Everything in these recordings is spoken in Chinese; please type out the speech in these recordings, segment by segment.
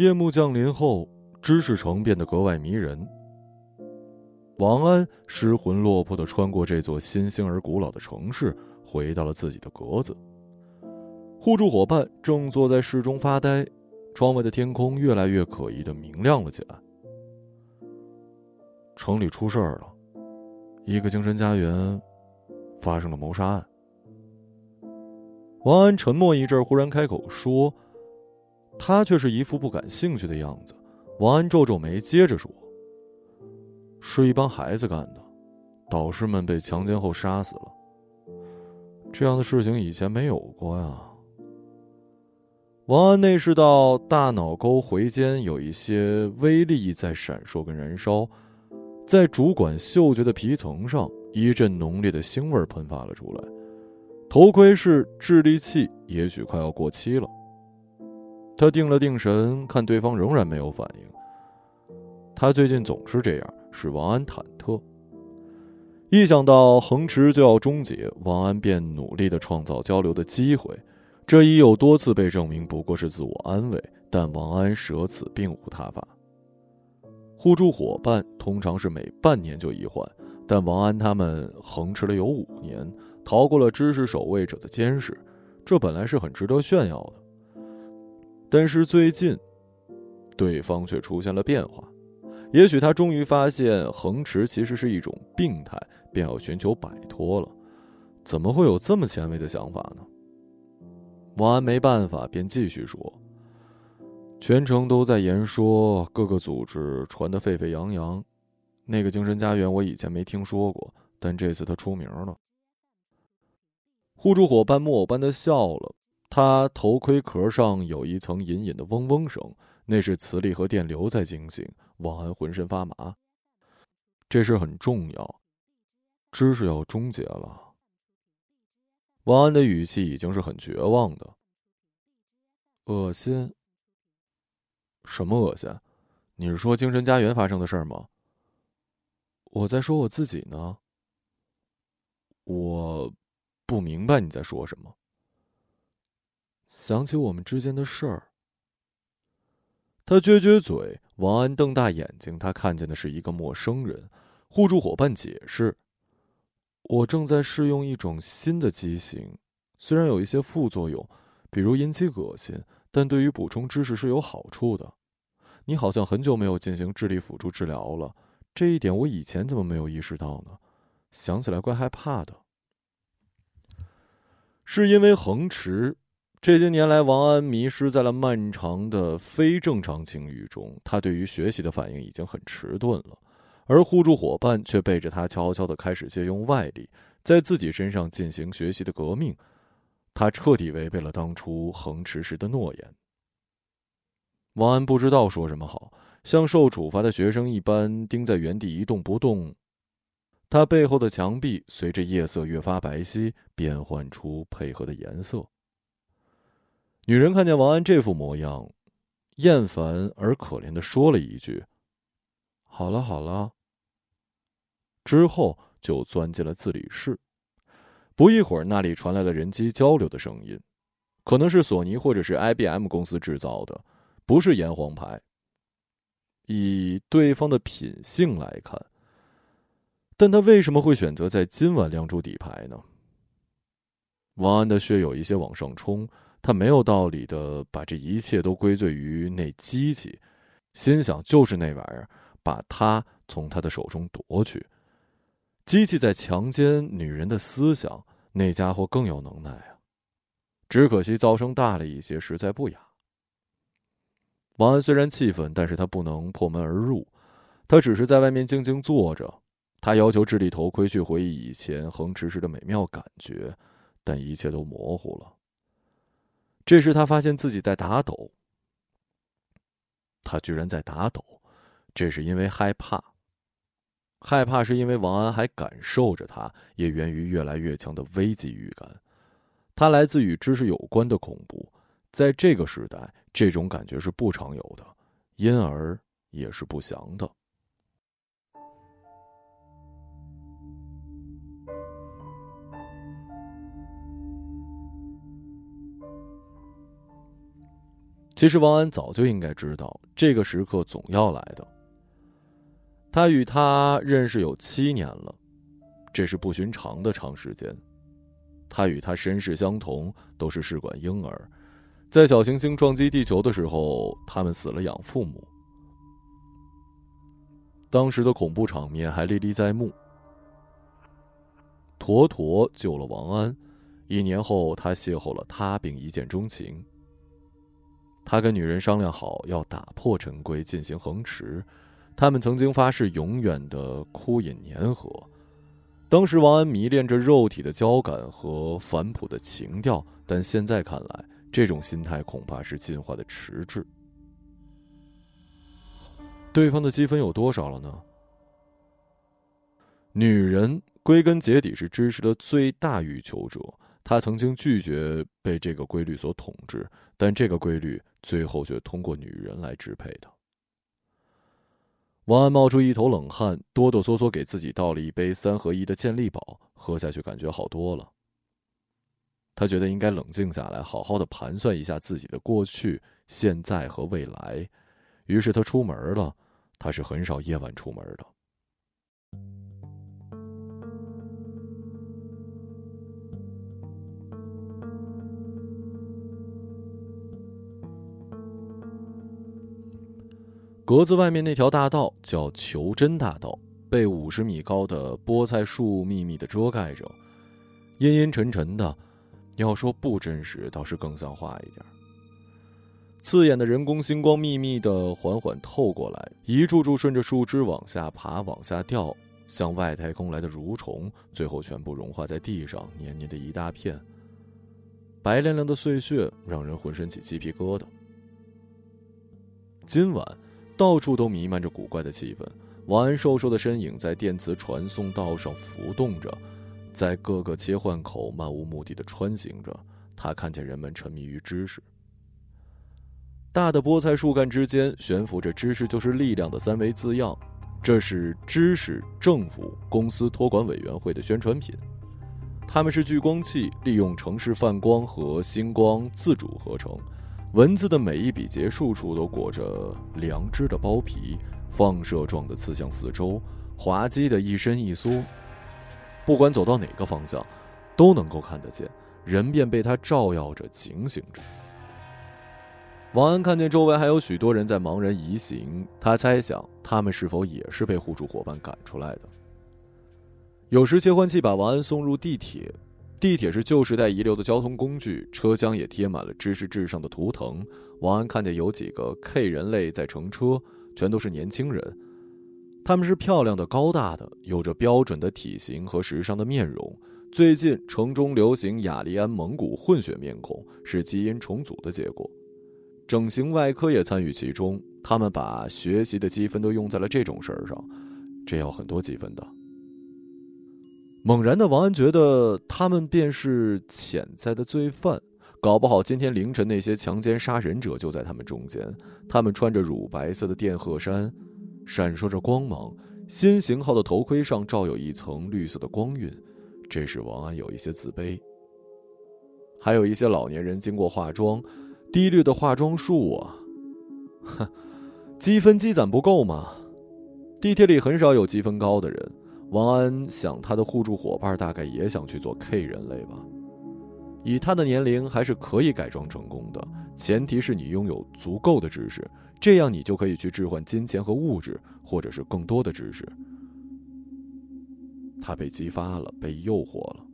夜幕降临后，知识城变得格外迷人。王安失魂落魄的穿过这座新兴而古老的城市，回到了自己的格子。互助伙伴正坐在室中发呆，窗外的天空越来越可疑的明亮了起来。城里出事儿了，一个精神家园发生了谋杀案。王安沉默一阵，忽然开口说。他却是一副不感兴趣的样子。王安皱皱眉，接着说：“是一帮孩子干的，导师们被强奸后杀死了。这样的事情以前没有过呀。”王安内视到大脑沟回间有一些微粒在闪烁跟燃烧，在主管嗅觉的皮层上，一阵浓烈的腥味喷发了出来。头盔式智力器也许快要过期了。他定了定神，看对方仍然没有反应。他最近总是这样，使王安忐忑。一想到恒池就要终结，王安便努力的创造交流的机会。这已有多次被证明不过是自我安慰，但王安舍此并无他法。互助伙伴通常是每半年就一换，但王安他们恒持了有五年，逃过了知识守卫者的监视，这本来是很值得炫耀的。但是最近，对方却出现了变化。也许他终于发现恒驰其实是一种病态，便要寻求摆脱了。怎么会有这么前卫的想法呢？王安没办法，便继续说：“全城都在言说，各个组织传得沸沸扬扬。那个精神家园我以前没听说过，但这次他出名了。”互助伙伴木偶般的笑了。他头盔壳上有一层隐隐的嗡嗡声，那是磁力和电流在惊醒王安，浑身发麻。这事很重要，知识要终结了。王安的语气已经是很绝望的。恶心？什么恶心？你是说精神家园发生的事吗？我在说我自己呢。我不明白你在说什么。想起我们之间的事儿，他撅撅嘴。王安瞪大眼睛，他看见的是一个陌生人。互助伙伴解释：“我正在试用一种新的机型，虽然有一些副作用，比如引起恶心，但对于补充知识是有好处的。你好像很久没有进行智力辅助治疗了，这一点我以前怎么没有意识到呢？想起来怪害怕的。是因为恒驰。”这些年来，王安迷失在了漫长的非正常境遇中。他对于学习的反应已经很迟钝了，而互助伙伴却背着他悄悄地开始借用外力，在自己身上进行学习的革命。他彻底违背了当初恒持时的诺言。王安不知道说什么好，像受处罚的学生一般盯在原地一动不动。他背后的墙壁随着夜色越发白皙，变换出配合的颜色。女人看见王安这副模样，厌烦而可怜的说了一句：“好了好了。”之后就钻进了自理室。不一会儿，那里传来了人机交流的声音，可能是索尼或者是 IBM 公司制造的，不是炎黄牌。以对方的品性来看，但他为什么会选择在今晚亮出底牌呢？王安的血有一些往上冲。他没有道理的把这一切都归罪于那机器，心想就是那玩意儿把他从他的手中夺去。机器在强奸女人的思想，那家伙更有能耐啊！只可惜噪声大了一些，实在不雅。王安虽然气愤，但是他不能破门而入，他只是在外面静静坐着。他要求智力头盔去回忆以前横驰时的美妙感觉，但一切都模糊了。这时，他发现自己在打抖。他居然在打抖，这是因为害怕。害怕是因为王安还感受着它，也源于越来越强的危机预感。它来自与知识有关的恐怖，在这个时代，这种感觉是不常有的，因而也是不祥的。其实王安早就应该知道，这个时刻总要来的。他与他认识有七年了，这是不寻常的长时间。他与他身世相同，都是试管婴儿，在小行星撞击地球的时候，他们死了养父母。当时的恐怖场面还历历在目。坨坨救了王安，一年后他邂逅了他，并一见钟情。他跟女人商量好要打破陈规，进行横持。他们曾经发誓永远的枯饮粘合。当时王安迷恋着肉体的交感和返璞的情调，但现在看来，这种心态恐怕是进化的迟滞。对方的积分有多少了呢？女人归根结底是知识的最大欲求者，她曾经拒绝被这个规律所统治，但这个规律最后却通过女人来支配她。王安冒出一头冷汗，哆哆嗦嗦给自己倒了一杯三合一的健力宝，喝下去感觉好多了。他觉得应该冷静下来，好好的盘算一下自己的过去、现在和未来。于是他出门了。他是很少夜晚出门的。格子外面那条大道叫求真大道，被五十米高的菠菜树密密的遮盖着，阴阴沉沉的。要说不真实，倒是更像话一点。刺眼的人工星光密密的缓缓透过来，一柱柱顺着树枝往下爬、往下掉，像外太空来的蠕虫，最后全部融化在地上，黏黏的一大片。白亮亮的碎屑让人浑身起鸡皮疙瘩。今晚。到处都弥漫着古怪的气氛，王安瘦瘦的身影在电磁传送道上浮动着，在各个切换口漫无目的的穿行着。他看见人们沉迷于知识。大的菠菜树干之间悬浮着“知识就是力量”的三维字样，这是知识政府公司托管委员会的宣传品。它们是聚光器，利用城市泛光和星光自主合成。文字的每一笔结束处都裹着良知的包皮，放射状的刺向四周，滑稽的一伸一缩。不管走到哪个方向，都能够看得见，人便被它照耀着，警醒着。王安看见周围还有许多人在茫然移行，他猜想他们是否也是被互助伙伴赶出来的。有时切换器把王安送入地铁。地铁是旧时代遗留的交通工具，车厢也贴满了知识至上的图腾。王安看见有几个 K 人类在乘车，全都是年轻人，他们是漂亮的、高大的，有着标准的体型和时尚的面容。最近城中流行雅利安蒙古混血面孔，是基因重组的结果。整形外科也参与其中，他们把学习的积分都用在了这种事儿上，这要很多积分的。猛然的王安觉得他们便是潜在的罪犯，搞不好今天凌晨那些强奸杀人者就在他们中间。他们穿着乳白色的电荷衫，闪烁着光芒，新型号的头盔上罩有一层绿色的光晕，这使王安有一些自卑。还有一些老年人经过化妆，低绿的化妆术啊，哼，积分积攒不够吗？地铁里很少有积分高的人。王安想，他的互助伙伴大概也想去做 K 人类吧。以他的年龄，还是可以改装成功的，前提是你拥有足够的知识，这样你就可以去置换金钱和物质，或者是更多的知识。他被激发了，被诱惑了。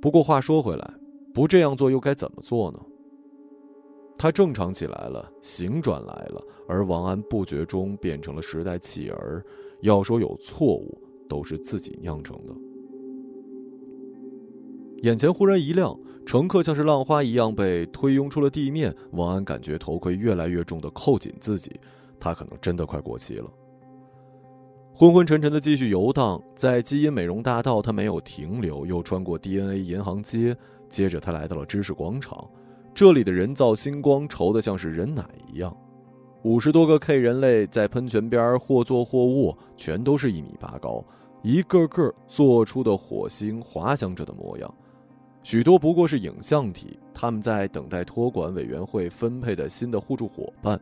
不过话说回来，不这样做又该怎么做呢？他正常起来了，醒转来了，而王安不觉中变成了时代弃儿。要说有错误，都是自己酿成的。眼前忽然一亮，乘客像是浪花一样被推拥出了地面。王安感觉头盔越来越重的扣紧自己，他可能真的快过期了。昏昏沉沉的继续游荡，在基因美容大道，他没有停留，又穿过 DNA 银行街，接着他来到了知识广场。这里的人造星光稠得像是人奶一样。五十多个 K 人类在喷泉边或坐或卧，全都是一米八高，一个个做出的火星滑翔者的模样。许多不过是影像体，他们在等待托管委员会分配的新的互助伙伴。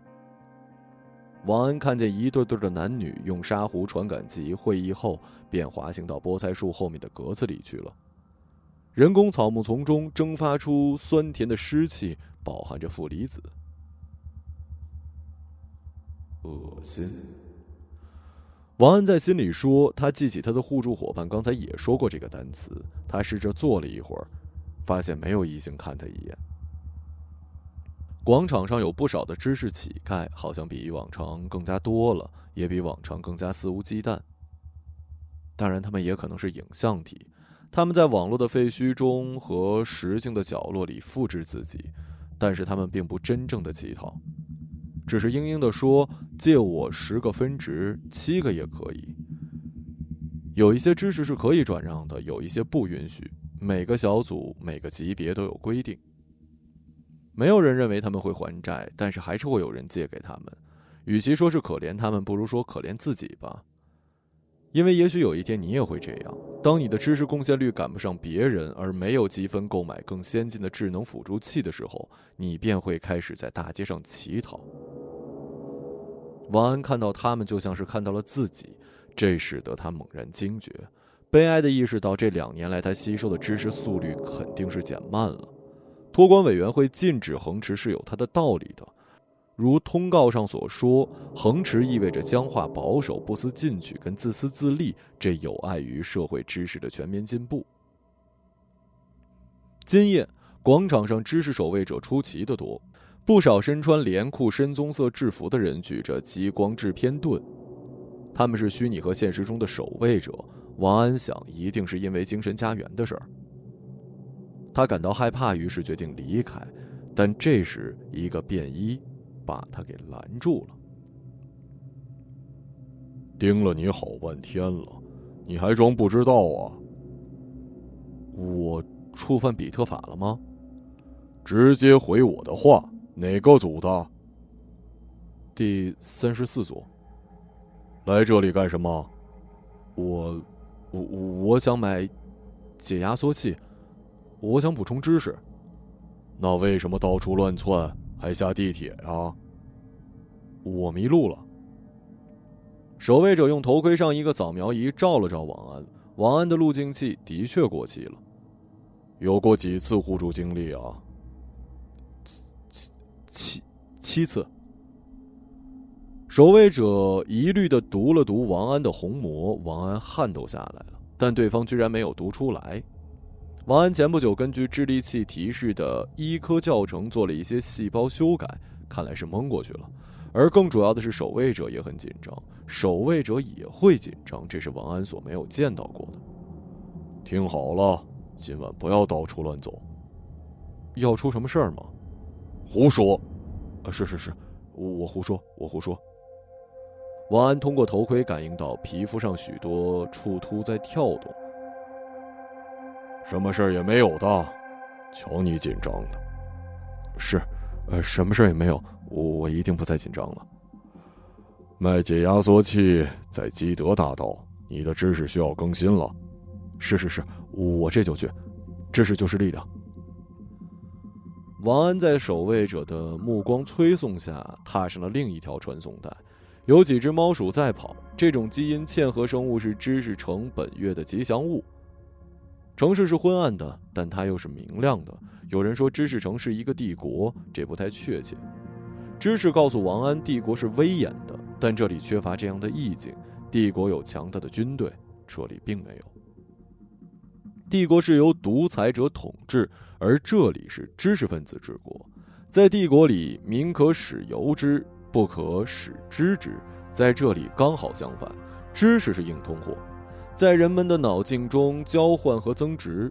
王安看见一对对的男女用沙壶传感器会议后，便滑行到菠菜树后面的格子里去了。人工草木丛中蒸发出酸甜的湿气，饱含着负离子。恶心。王安在心里说，他记起他的互助伙伴刚才也说过这个单词。他试着坐了一会儿，发现没有异性看他一眼。广场上有不少的知识乞丐，好像比往常更加多了，也比往常更加肆无忌惮。当然，他们也可能是影像体，他们在网络的废墟中和实境的角落里复制自己，但是他们并不真正的乞讨，只是嘤嘤的说：“借我十个分值，七个也可以。”有一些知识是可以转让的，有一些不允许。每个小组、每个级别都有规定。没有人认为他们会还债，但是还是会有人借给他们。与其说是可怜他们，不如说可怜自己吧。因为也许有一天你也会这样：当你的知识贡献率赶不上别人，而没有积分购买更先进的智能辅助器的时候，你便会开始在大街上乞讨。王安看到他们，就像是看到了自己，这使得他猛然惊觉，悲哀的意识到这两年来他吸收的知识速率肯定是减慢了。托管委员会禁止横持是有它的道理的，如通告上所说，横持意味着僵化、保守、不思进取跟自私自利，这有碍于社会知识的全面进步。今夜广场上知识守卫者出奇的多，不少身穿连裤、深棕色制服的人举着激光制片盾，他们是虚拟和现实中的守卫者。王安想，一定是因为精神家园的事儿。他感到害怕，于是决定离开，但这时一个便衣把他给拦住了。盯了你好半天了，你还装不知道啊？我触犯比特法了吗？直接回我的话，哪个组的？第三十四组。来这里干什么？我，我我想买解压缩器。我想补充知识，那为什么到处乱窜，还下地铁啊？我迷路了。守卫者用头盔上一个扫描仪照了照王安，王安的路径器的确过期了。有过几次互助经历啊？七次。守卫者疑虑的读了读王安的虹膜，王安汗都下来了，但对方居然没有读出来。王安前不久根据智力器提示的医科教程做了一些细胞修改，看来是蒙过去了。而更主要的是，守卫者也很紧张，守卫者也会紧张，这是王安所没有见到过的。听好了，今晚不要到处乱走。要出什么事儿吗？胡说！啊，是是是，我胡说，我胡说。王安通过头盔感应到皮肤上许多触突在跳动。什么事儿也没有的，瞧你紧张的。是，呃，什么事儿也没有，我我一定不再紧张了。麦解压缩器在基德大道，你的知识需要更新了。是是是，我这就去。知识就是力量。王安在守卫者的目光催送下，踏上了另一条传送带。有几只猫鼠在跑，这种基因嵌合生物是知识城本月的吉祥物。城市是昏暗的，但它又是明亮的。有人说知识城是一个帝国，这不太确切。知识告诉王安，帝国是威严的，但这里缺乏这样的意境。帝国有强大的军队，这里并没有。帝国是由独裁者统治，而这里是知识分子之国。在帝国里，民可使由之，不可使知之。在这里刚好相反，知识是硬通货。在人们的脑境中交换和增值，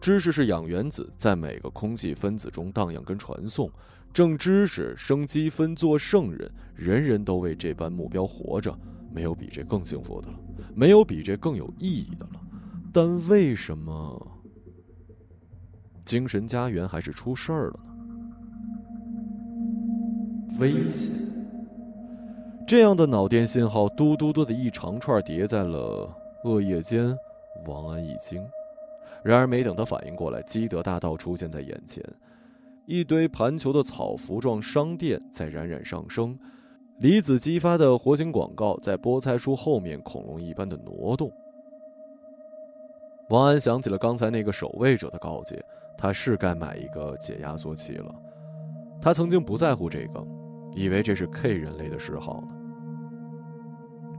知识是氧原子，在每个空气分子中荡漾跟传送。挣知识、生积分、做圣人，人人都为这般目标活着，没有比这更幸福的了，没有比这更有意义的了。但为什么精神家园还是出事儿了呢？危险！这样的脑电信号嘟嘟嘟的一长串叠在了。恶夜间，王安一惊，然而，没等他反应过来，基德大道出现在眼前，一堆盘球的草服状商店在冉冉上升，离子激发的活形广告在菠菜树后面恐龙一般的挪动。王安想起了刚才那个守卫者的告诫，他是该买一个解压缩器了。他曾经不在乎这个，以为这是 K 人类的嗜好呢。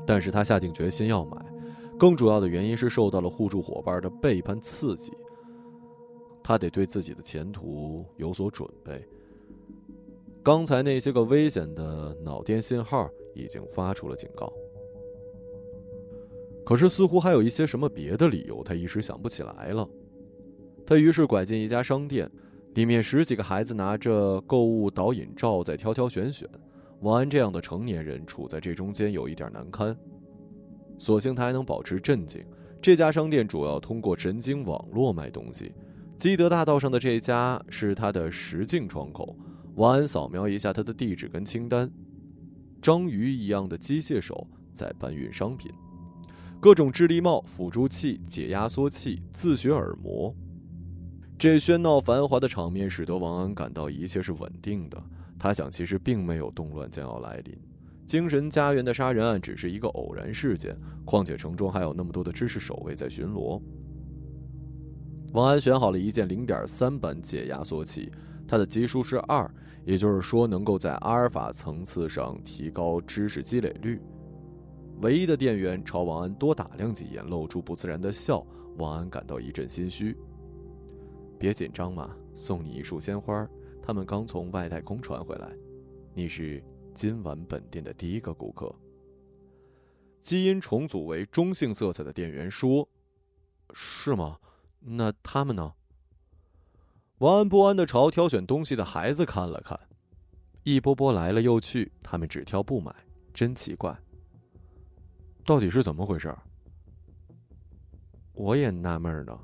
但是他下定决心要买。更主要的原因是受到了互助伙伴的背叛刺激，他得对自己的前途有所准备。刚才那些个危险的脑电信号已经发出了警告，可是似乎还有一些什么别的理由，他一时想不起来了。他于是拐进一家商店，里面十几个孩子拿着购物导引照在挑挑选选，王安这样的成年人处在这中间有一点难堪。所幸他还能保持镇静。这家商店主要通过神经网络卖东西。基德大道上的这家是他的实境窗口。王安扫描一下他的地址跟清单，章鱼一样的机械手在搬运商品，各种智力帽、辅助器、解压缩器、自学耳膜。这喧闹繁华的场面使得王安感到一切是稳定的。他想，其实并没有动乱将要来临。精神家园的杀人案只是一个偶然事件，况且城中还有那么多的知识守卫在巡逻。王安选好了一件零点三版解压缩器，它的级数是二，也就是说能够在阿尔法层次上提高知识积累率。唯一的店员朝王安多打量几眼，露出不自然的笑。王安感到一阵心虚。别紧张嘛，送你一束鲜花，他们刚从外太空传回来。你是？今晚本店的第一个顾客，基因重组为中性色彩的店员说：“是吗？那他们呢？”王安不安的朝挑选东西的孩子看了看，一波波来了又去，他们只挑不买，真奇怪。到底是怎么回事？我也纳闷呢。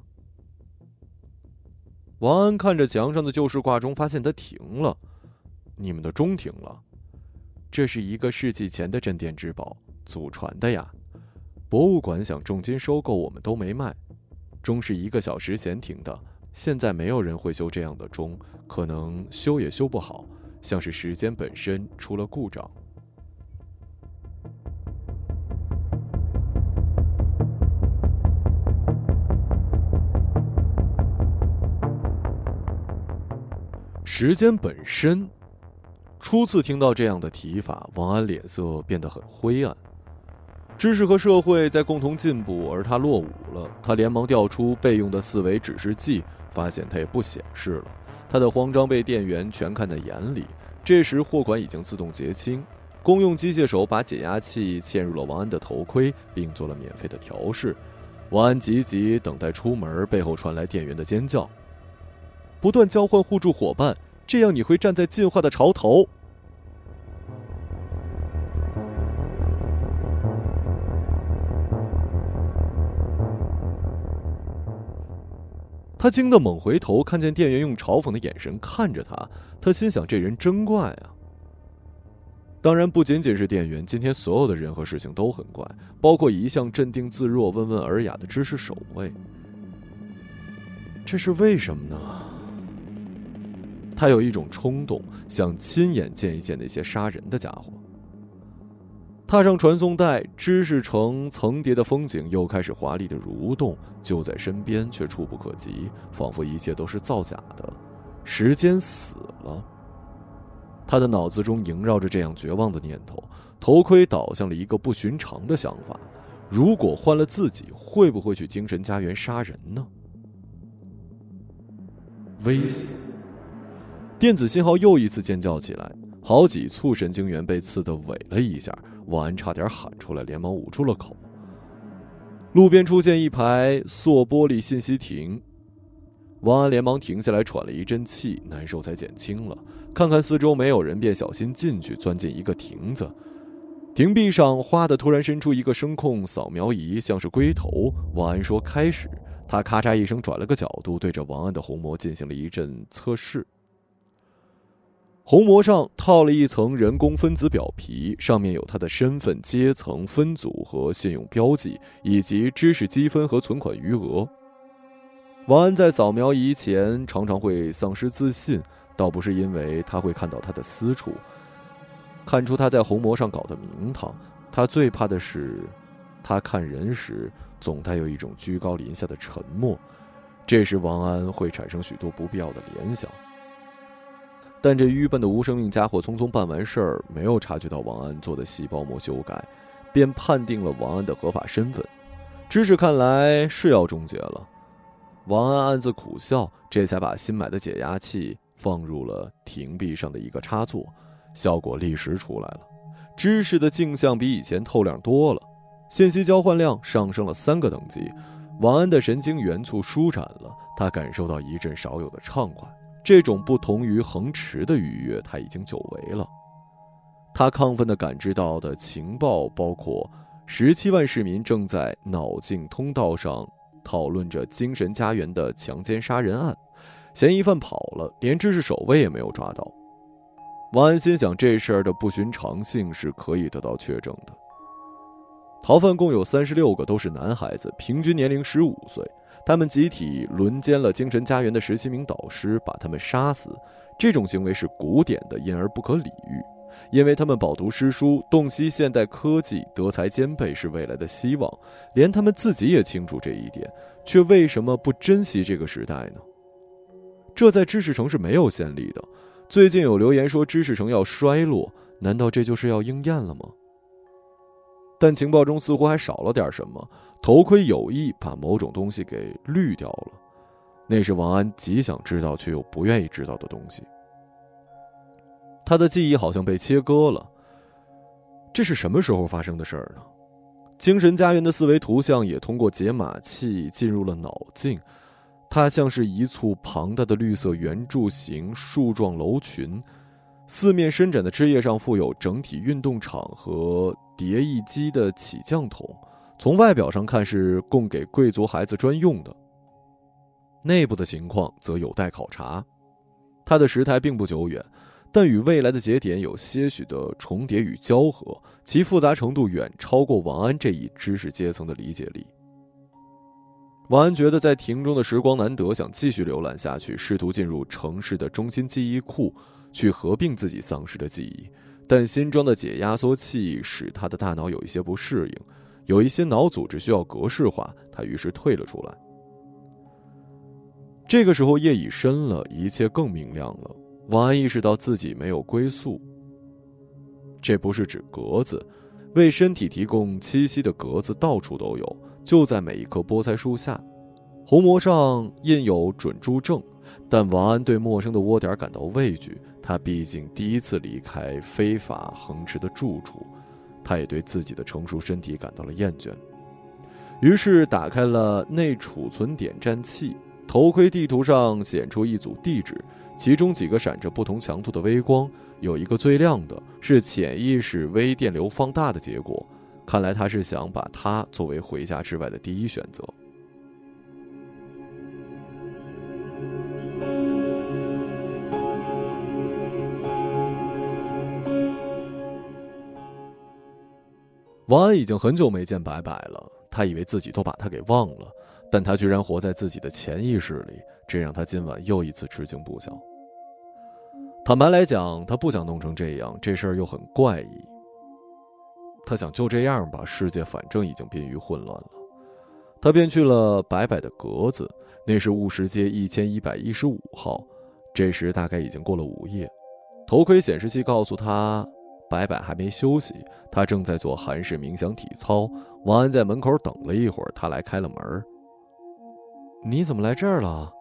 王安看着墙上的旧式挂钟，发现它停了。你们的钟停了。这是一个世纪前的镇店之宝，祖传的呀。博物馆想重金收购，我们都没卖。钟是一个小时前停的，现在没有人会修这样的钟，可能修也修不好，像是时间本身出了故障。时间本身。初次听到这样的提法，王安脸色变得很灰暗。知识和社会在共同进步，而他落伍了。他连忙调出备用的四维指示剂，发现它也不显示了。他的慌张被店员全看在眼里。这时货款已经自动结清，公用机械手把解压器嵌入了王安的头盔，并做了免费的调试。王安急急等待出门，背后传来店员的尖叫：“不断交换互助伙伴。”这样你会站在进化的潮头。他惊得猛回头，看见店员用嘲讽的眼神看着他。他心想：这人真怪啊！当然，不仅仅是店员，今天所有的人和事情都很怪，包括一向镇定自若、温文尔雅的知识守卫。这是为什么呢？他有一种冲动，想亲眼见一见那些杀人的家伙。踏上传送带，知识城层叠的风景又开始华丽的蠕动，就在身边却触不可及，仿佛一切都是造假的。时间死了。他的脑子中萦绕着这样绝望的念头，头盔导向了一个不寻常的想法：如果换了自己，会不会去精神家园杀人呢？危险。电子信号又一次尖叫起来，好几簇神经元被刺得萎了一下。王安差点喊出来，连忙捂住了口。路边出现一排塑玻璃信息亭，王安连忙停下来，喘了一阵气，难受才减轻了。看看四周没有人，便小心进去，钻进一个亭子。亭壁上哗的突然伸出一个声控扫描仪，像是龟头。王安说：“开始。”他咔嚓一声转了个角度，对着王安的虹膜进行了一阵测试。虹膜上套了一层人工分子表皮，上面有他的身份、阶层、分组和信用标记，以及知识积分和存款余额。王安在扫描仪前常常会丧失自信，倒不是因为他会看到他的私处，看出他在红膜上搞的名堂。他最怕的是，他看人时总带有一种居高临下的沉默，这时王安会产生许多不必要的联想。但这愚笨的无生命家伙匆匆办完事儿，没有察觉到王安做的细胞膜修改，便判定了王安的合法身份。知识看来是要终结了。王安暗自苦笑，这才把新买的解压器放入了屏壁上的一个插座，效果立时出来了。知识的镜像比以前透亮多了，信息交换量上升了三个等级。王安的神经元簇舒展了，他感受到一阵少有的畅快。这种不同于恒驰的愉悦，他已经久违了。他亢奋地感知到的情报包括：十七万市民正在脑镜通道上。讨论着精神家园的强奸杀人案，嫌疑犯跑了，连知识守卫也没有抓到。王安心想，这事儿的不寻常性是可以得到确证的。逃犯共有三十六个，都是男孩子，平均年龄十五岁。他们集体轮奸了精神家园的十七名导师，把他们杀死。这种行为是古典的，因而不可理喻。因为他们饱读诗书，洞悉现代科技，德才兼备是未来的希望，连他们自己也清楚这一点，却为什么不珍惜这个时代呢？这在知识城是没有先例的。最近有留言说知识城要衰落，难道这就是要应验了吗？但情报中似乎还少了点什么。头盔有意把某种东西给滤掉了，那是王安极想知道却又不愿意知道的东西。他的记忆好像被切割了。这是什么时候发生的事儿呢？精神家园的四维图像也通过解码器进入了脑镜，它像是一簇庞大的绿色圆柱形树状楼群，四面伸展的枝叶上附有整体运动场和叠翼机的起降筒。从外表上看是供给贵族孩子专用的，内部的情况则有待考察。它的时态并不久远。但与未来的节点有些许的重叠与交合，其复杂程度远超过王安这一知识阶层的理解力。王安觉得在庭中的时光难得，想继续浏览下去，试图进入城市的中心记忆库，去合并自己丧失的记忆。但新装的解压缩器使他的大脑有一些不适应，有一些脑组织需要格式化，他于是退了出来。这个时候夜已深了，一切更明亮了。王安意识到自己没有归宿。这不是指格子，为身体提供栖息的格子到处都有，就在每一棵菠菜树下。红膜上印有准住证，但王安对陌生的窝点感到畏惧。他毕竟第一次离开非法横驰的住处，他也对自己的成熟身体感到了厌倦。于是打开了内储存点战器，头盔地图上显出一组地址。其中几个闪着不同强度的微光，有一个最亮的，是潜意识微电流放大的结果。看来他是想把它作为回家之外的第一选择。王安已经很久没见白白了，他以为自己都把他给忘了，但他居然活在自己的潜意识里，这让他今晚又一次吃惊不小。坦白来讲，他不想弄成这样，这事儿又很怪异。他想就这样吧，世界反正已经濒于混乱了。他便去了白白的格子，那是务实街一千一百一十五号。这时大概已经过了午夜，头盔显示器告诉他，白白还没休息，他正在做韩式冥想体操。王安在门口等了一会儿，他来开了门。你怎么来这儿了？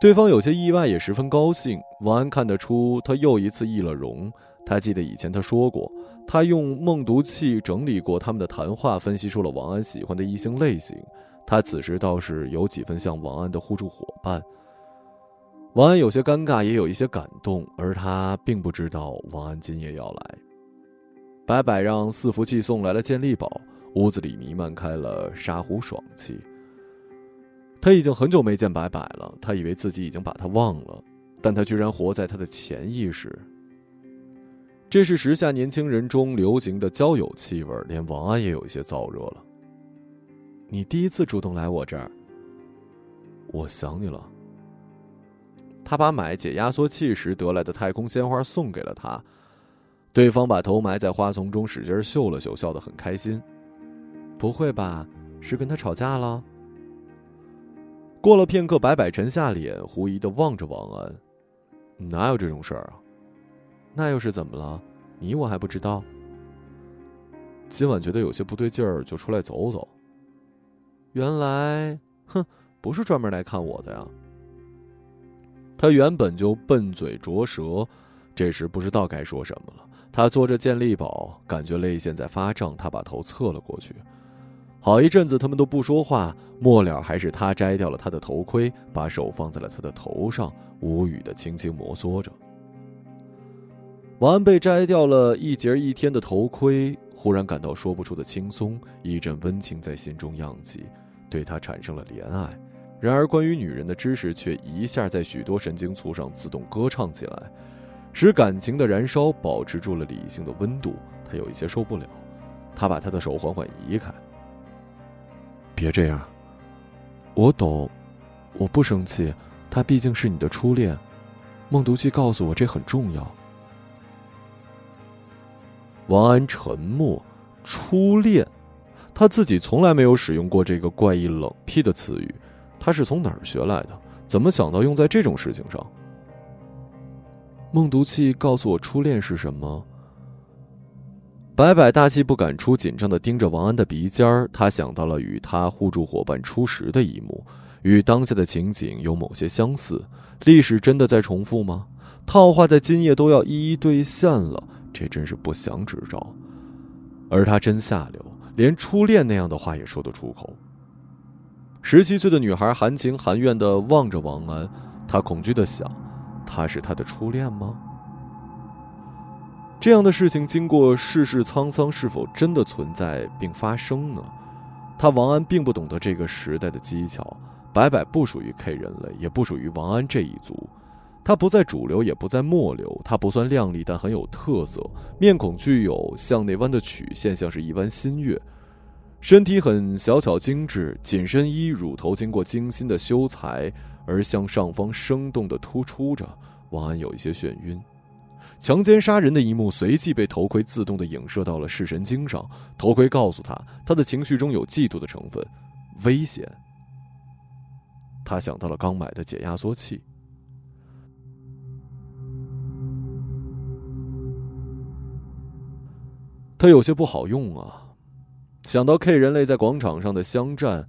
对方有些意外，也十分高兴。王安看得出，他又一次易了容。他记得以前他说过，他用梦读器整理过他们的谈话，分析出了王安喜欢的异性类型。他此时倒是有几分像王安的互助伙伴。王安有些尴尬，也有一些感动，而他并不知道王安今夜要来。白白让伺服器送来了健力宝，屋子里弥漫开了沙湖爽气。他已经很久没见白白了，他以为自己已经把他忘了，但他居然活在他的潜意识。这是时下年轻人中流行的交友气味，连王安也有一些燥热了。你第一次主动来我这儿，我想你了。他把买解压缩器时得来的太空鲜花送给了他，对方把头埋在花丛中，使劲嗅了嗅，笑得很开心。不会吧？是跟他吵架了？过了片刻，白百沉下脸，狐疑的望着王安：“哪有这种事儿啊？那又是怎么了？你我还不知道。今晚觉得有些不对劲儿，就出来走走。原来，哼，不是专门来看我的呀。”他原本就笨嘴拙舌，这时不知道该说什么了。他做着健力宝，感觉泪腺在发胀。他把头侧了过去，好一阵子他们都不说话。末了，还是他摘掉了他的头盔，把手放在了他的头上，无语的轻轻摩挲着。王安被摘掉了一节一天的头盔，忽然感到说不出的轻松，一阵温情在心中漾起，对他产生了怜爱。然而，关于女人的知识却一下在许多神经簇上自动歌唱起来，使感情的燃烧保持住了理性的温度。他有一些受不了，他把他的手缓缓移开。别这样，我懂，我不生气。他毕竟是你的初恋，孟毒气告诉我这很重要。王安沉默，初恋，他自己从来没有使用过这个怪异冷僻的词语。他是从哪儿学来的？怎么想到用在这种事情上？梦毒气告诉我初恋是什么。白百大气不敢出，紧张的盯着王安的鼻尖儿。他想到了与他互助伙伴初识的一幕，与当下的情景有某些相似。历史真的在重复吗？套话在今夜都要一一兑现了，这真是不祥之兆。而他真下流，连初恋那样的话也说得出口。十七岁的女孩含情含怨的望着王安，她恐惧的想：他是她的初恋吗？这样的事情经过世事沧桑，是否真的存在并发生呢？他王安并不懂得这个时代的技巧，白白不属于 K 人类，也不属于王安这一族。他不在主流，也不在末流。他不算靓丽，但很有特色，面孔具有向内弯的曲线，像是一弯新月。身体很小巧精致，紧身衣乳头经过精心的修裁，而向上方生动的突出着。王安有一些眩晕，强奸杀人的一幕随即被头盔自动的影射到了视神经上。头盔告诉他，他的情绪中有嫉妒的成分，危险。他想到了刚买的解压缩器，他有些不好用啊。想到 K 人类在广场上的相战，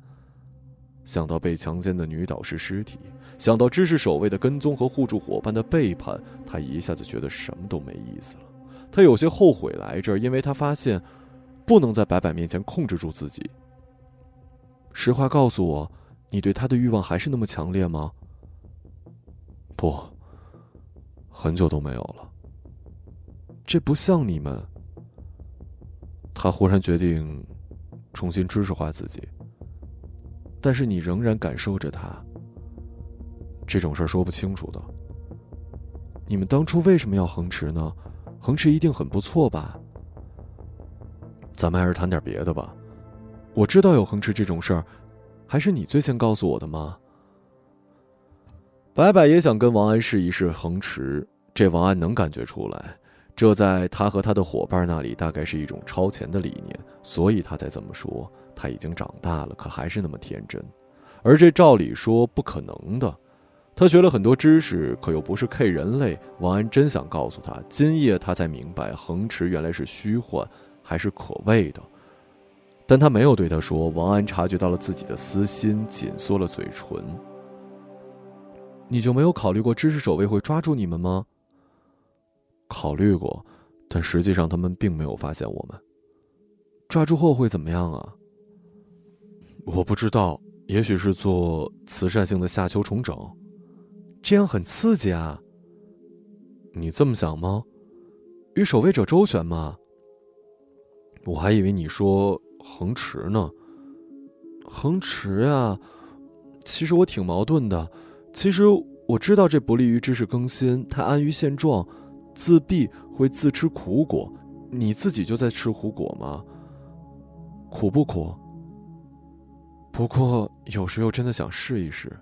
想到被强奸的女导师尸体，想到知识守卫的跟踪和互助伙伴的背叛，他一下子觉得什么都没意思了。他有些后悔来这儿，因为他发现不能在白白面前控制住自己。实话告诉我，你对他的欲望还是那么强烈吗？不，很久都没有了。这不像你们。他忽然决定。重新知识化自己，但是你仍然感受着他。这种事儿说不清楚的。你们当初为什么要横池呢？横池一定很不错吧？咱们还是谈点别的吧。我知道有横池这种事儿，还是你最先告诉我的吗？白白也想跟王安试一试横池，这王安能感觉出来。这在他和他的伙伴那里，大概是一种超前的理念，所以他才这么说。他已经长大了，可还是那么天真，而这照理说不可能的。他学了很多知识，可又不是 K 人类。王安真想告诉他，今夜他才明白，恒池原来是虚幻，还是可畏的。但他没有对他说。王安察觉到了自己的私心，紧缩了嘴唇。你就没有考虑过知识守卫会抓住你们吗？考虑过，但实际上他们并没有发现我们。抓住后会怎么样啊？我不知道，也许是做慈善性的下丘重整，这样很刺激啊。你这么想吗？与守卫者周旋吗？我还以为你说横驰呢。横驰呀，其实我挺矛盾的。其实我知道这不利于知识更新，太安于现状。自闭会自吃苦果，你自己就在吃苦果吗？苦不苦？不过有时又真的想试一试。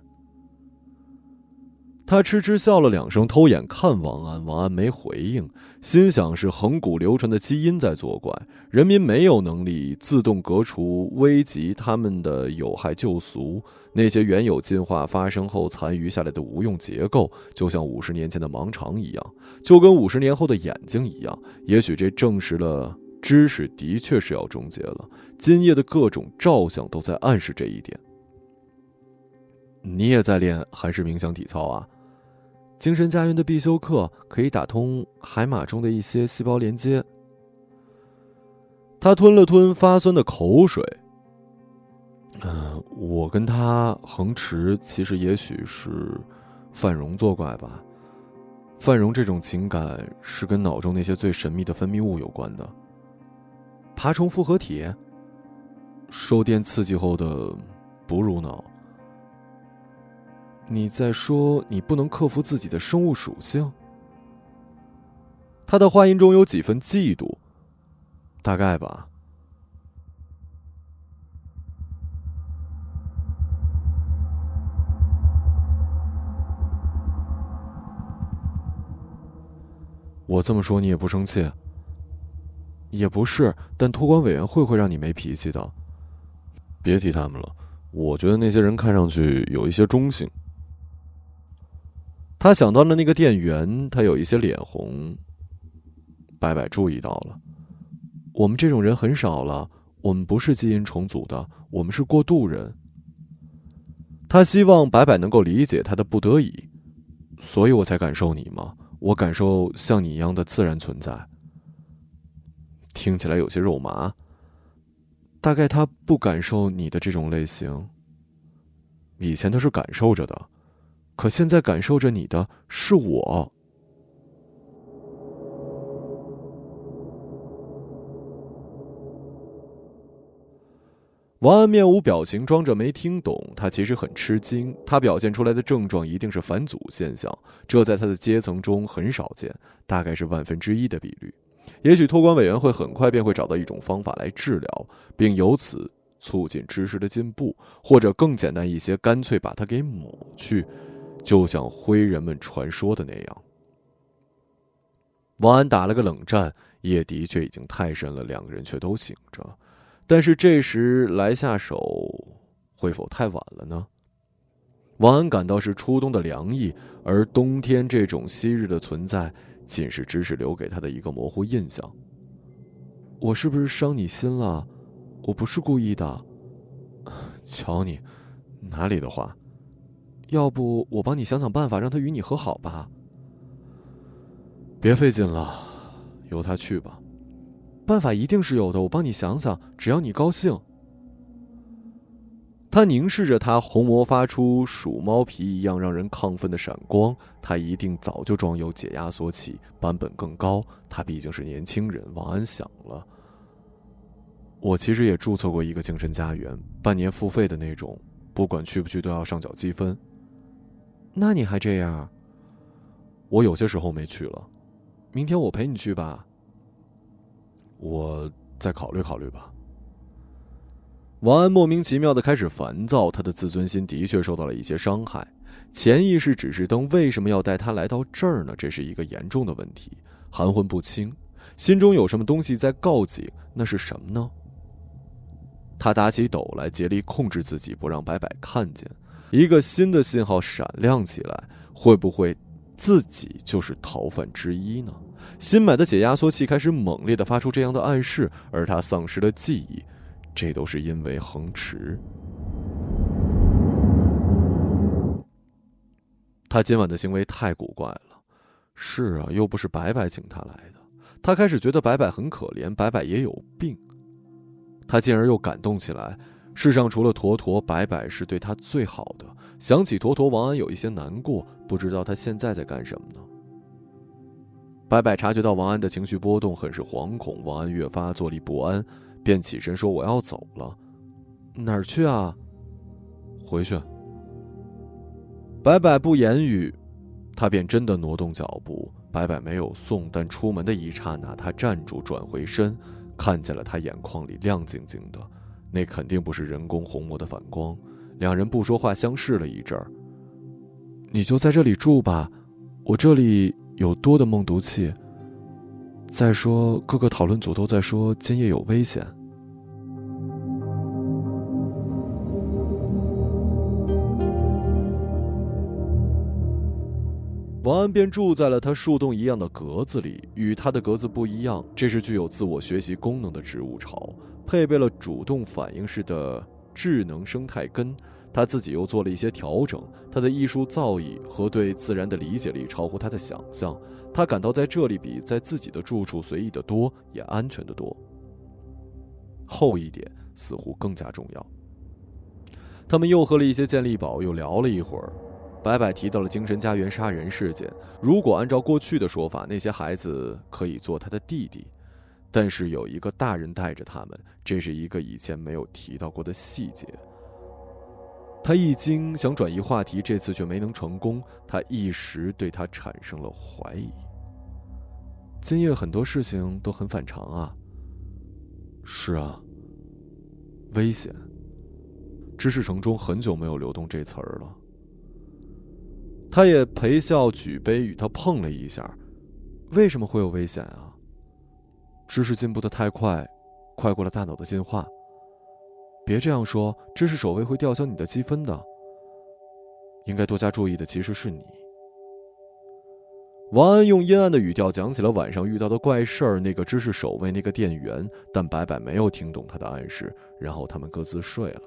他痴痴笑了两声，偷眼看王安，王安没回应，心想是恒古流传的基因在作怪，人民没有能力自动革除危及他们的有害旧俗，那些原有进化发生后残余下来的无用结构，就像五十年前的盲肠一样，就跟五十年后的眼睛一样，也许这证实了知识的确是要终结了。今夜的各种照相都在暗示这一点。你也在练韩式冥想体操啊？精神家园的必修课可以打通海马中的一些细胞连接。他吞了吞发酸的口水。嗯，我跟他恒持，其实也许是范荣作怪吧。范荣这种情感是跟脑中那些最神秘的分泌物有关的。爬虫复合体，受电刺激后的哺乳脑。你在说你不能克服自己的生物属性？他的话音中有几分嫉妒，大概吧。我这么说你也不生气？也不是，但托管委员会会让你没脾气的。别提他们了，我觉得那些人看上去有一些中性。他想到了那个店员，他有一些脸红。白白注意到了，我们这种人很少了。我们不是基因重组的，我们是过渡人。他希望白白能够理解他的不得已，所以我才感受你嘛。我感受像你一样的自然存在。听起来有些肉麻。大概他不感受你的这种类型。以前他是感受着的。可现在感受着你的是我。王安面无表情，装着没听懂。他其实很吃惊，他表现出来的症状一定是返祖现象，这在他的阶层中很少见，大概是万分之一的比率。也许托管委员会很快便会找到一种方法来治疗，并由此促进知识的进步，或者更简单一些，干脆把它给抹去。就像灰人们传说的那样，王安打了个冷战。夜的确已经太深了，两个人却都醒着。但是这时来下手，会否太晚了呢？王安感到是初冬的凉意，而冬天这种昔日的存在，仅是知识留给他的一个模糊印象。我是不是伤你心了？我不是故意的。瞧你，哪里的话？要不我帮你想想办法，让他与你和好吧。别费劲了，由他去吧。办法一定是有的，我帮你想想，只要你高兴。他凝视着他，虹膜发出鼠猫皮一样让人亢奋的闪光。他一定早就装有解压缩器，版本更高。他毕竟是年轻人。王安想了，我其实也注册过一个精神家园，半年付费的那种，不管去不去都要上缴积分。那你还这样？我有些时候没去了，明天我陪你去吧。我再考虑考虑吧。王安莫名其妙的开始烦躁，他的自尊心的确受到了一些伤害。潜意识指示灯为什么要带他来到这儿呢？这是一个严重的问题，含混不清，心中有什么东西在告警，那是什么呢？他打起抖来，竭力控制自己，不让白白看见。一个新的信号闪亮起来，会不会自己就是逃犯之一呢？新买的解压缩器开始猛烈的发出这样的暗示，而他丧失了记忆，这都是因为恒驰。他今晚的行为太古怪了。是啊，又不是白白请他来的。他开始觉得白白很可怜，白白也有病。他进而又感动起来。世上除了坨坨，白白是对他最好的。想起坨坨，王安有一些难过，不知道他现在在干什么呢。白白察觉到王安的情绪波动，很是惶恐。王安越发坐立不安，便起身说：“我要走了，哪儿去啊？回去。”白白不言语，他便真的挪动脚步。白白没有送，但出门的一刹那，他站住，转回身，看见了他眼眶里亮晶晶的。那肯定不是人工虹膜的反光，两人不说话，相视了一阵儿。你就在这里住吧，我这里有多的梦毒气。再说，各个讨论组都在说今夜有危险。”王安便住在了他树洞一样的格子里，与他的格子不一样，这是具有自我学习功能的植物巢，配备了主动反应式的智能生态根。他自己又做了一些调整，他的艺术造诣和对自然的理解力超乎他的想象。他感到在这里比在自己的住处随意的多，也安全的多。后一点似乎更加重要。他们又喝了一些健力宝，又聊了一会儿。白白提到了精神家园杀人事件。如果按照过去的说法，那些孩子可以做他的弟弟，但是有一个大人带着他们，这是一个以前没有提到过的细节。他一惊，想转移话题，这次却没能成功。他一时对他产生了怀疑。今夜很多事情都很反常啊。是啊，危险。知识城中很久没有流动这词儿了。他也陪笑举杯与他碰了一下，为什么会有危险啊？知识进步的太快，快过了大脑的进化。别这样说，知识守卫会吊销你的积分的。应该多加注意的其实是你。王安用阴暗的语调讲起了晚上遇到的怪事儿，那个知识守卫，那个店员，但白白没有听懂他的暗示，然后他们各自睡了。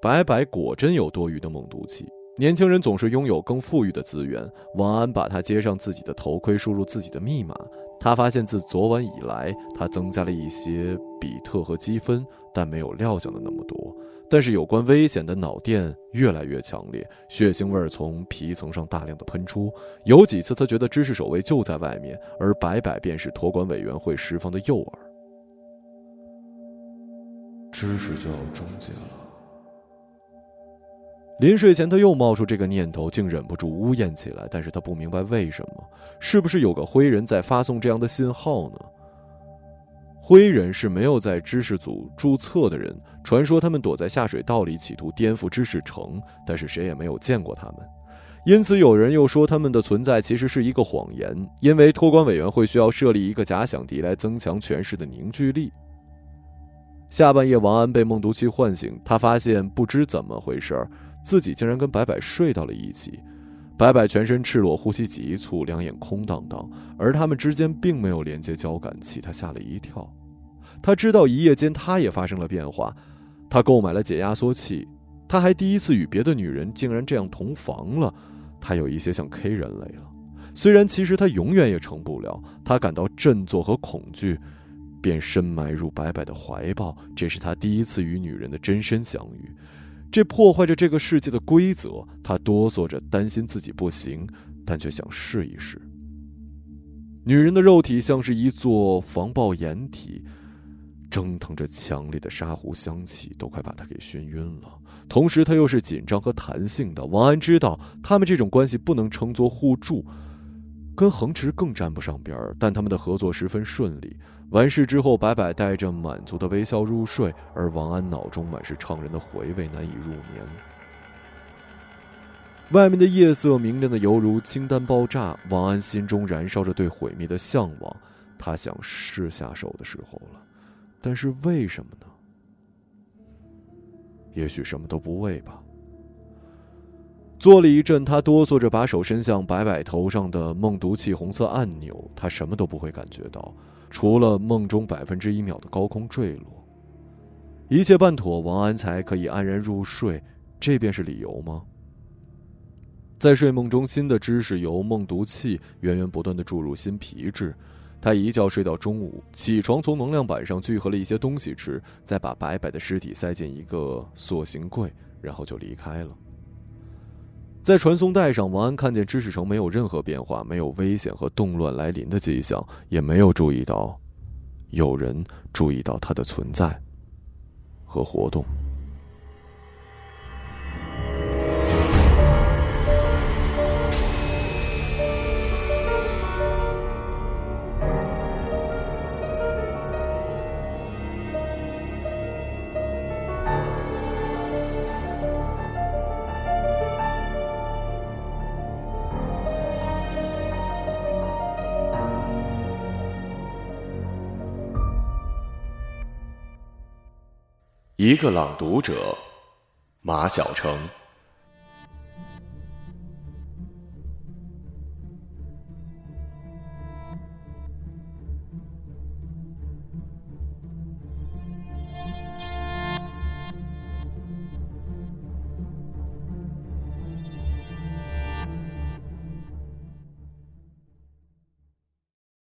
白白果真有多余的梦毒气。年轻人总是拥有更富裕的资源。王安把他接上自己的头盔，输入自己的密码。他发现自昨晚以来，他增加了一些比特和积分，但没有料想的那么多。但是有关危险的脑电越来越强烈，血腥味儿从皮层上大量的喷出。有几次他觉得知识守卫就在外面，而白白便是托管委员会释放的诱饵。知识就要终结了。临睡前，他又冒出这个念头，竟忍不住呜咽起来。但是他不明白为什么，是不是有个灰人在发送这样的信号呢？灰人是没有在知识组注册的人，传说他们躲在下水道里，企图颠覆知识城，但是谁也没有见过他们。因此，有人又说他们的存在其实是一个谎言，因为托管委员会需要设立一个假想敌来增强权势的凝聚力。下半夜，王安被梦毒气唤醒，他发现不知怎么回事儿自己竟然跟白白睡到了一起，白白全身赤裸，呼吸急促，两眼空荡荡，而他们之间并没有连接交感器，他吓了一跳。他知道一夜间他也发生了变化，他购买了解压缩器，他还第一次与别的女人竟然这样同房了，他有一些像 K 人类了，虽然其实他永远也成不了。他感到振作和恐惧，便深埋入白白的怀抱，这是他第一次与女人的真身相遇。这破坏着这个世界的规则，他哆嗦着，担心自己不行，但却想试一试。女人的肉体像是一座防爆掩体，蒸腾着强烈的沙湖香气，都快把他给熏晕了。同时，他又是紧张和弹性的。王安知道，他们这种关系不能称作互助。跟恒驰更沾不上边儿，但他们的合作十分顺利。完事之后，白白带着满足的微笑入睡，而王安脑中满是怅然的回味，难以入眠。外面的夜色明亮的犹如氢弹爆炸，王安心中燃烧着对毁灭的向往。他想是下手的时候了，但是为什么呢？也许什么都不为吧。坐了一阵，他哆嗦着把手伸向白白头上的梦毒气红色按钮，他什么都不会感觉到，除了梦中百分之一秒的高空坠落。一切办妥，王安才可以安然入睡，这便是理由吗？在睡梦中，新的知识由梦毒气源源不断的注入新皮质，他一觉睡到中午，起床从能量板上聚合了一些东西吃，再把白白的尸体塞进一个塑形柜，然后就离开了。在传送带上，王安看见知识城没有任何变化，没有危险和动乱来临的迹象，也没有注意到有人注意到他的存在和活动。一个朗读者，马晓成。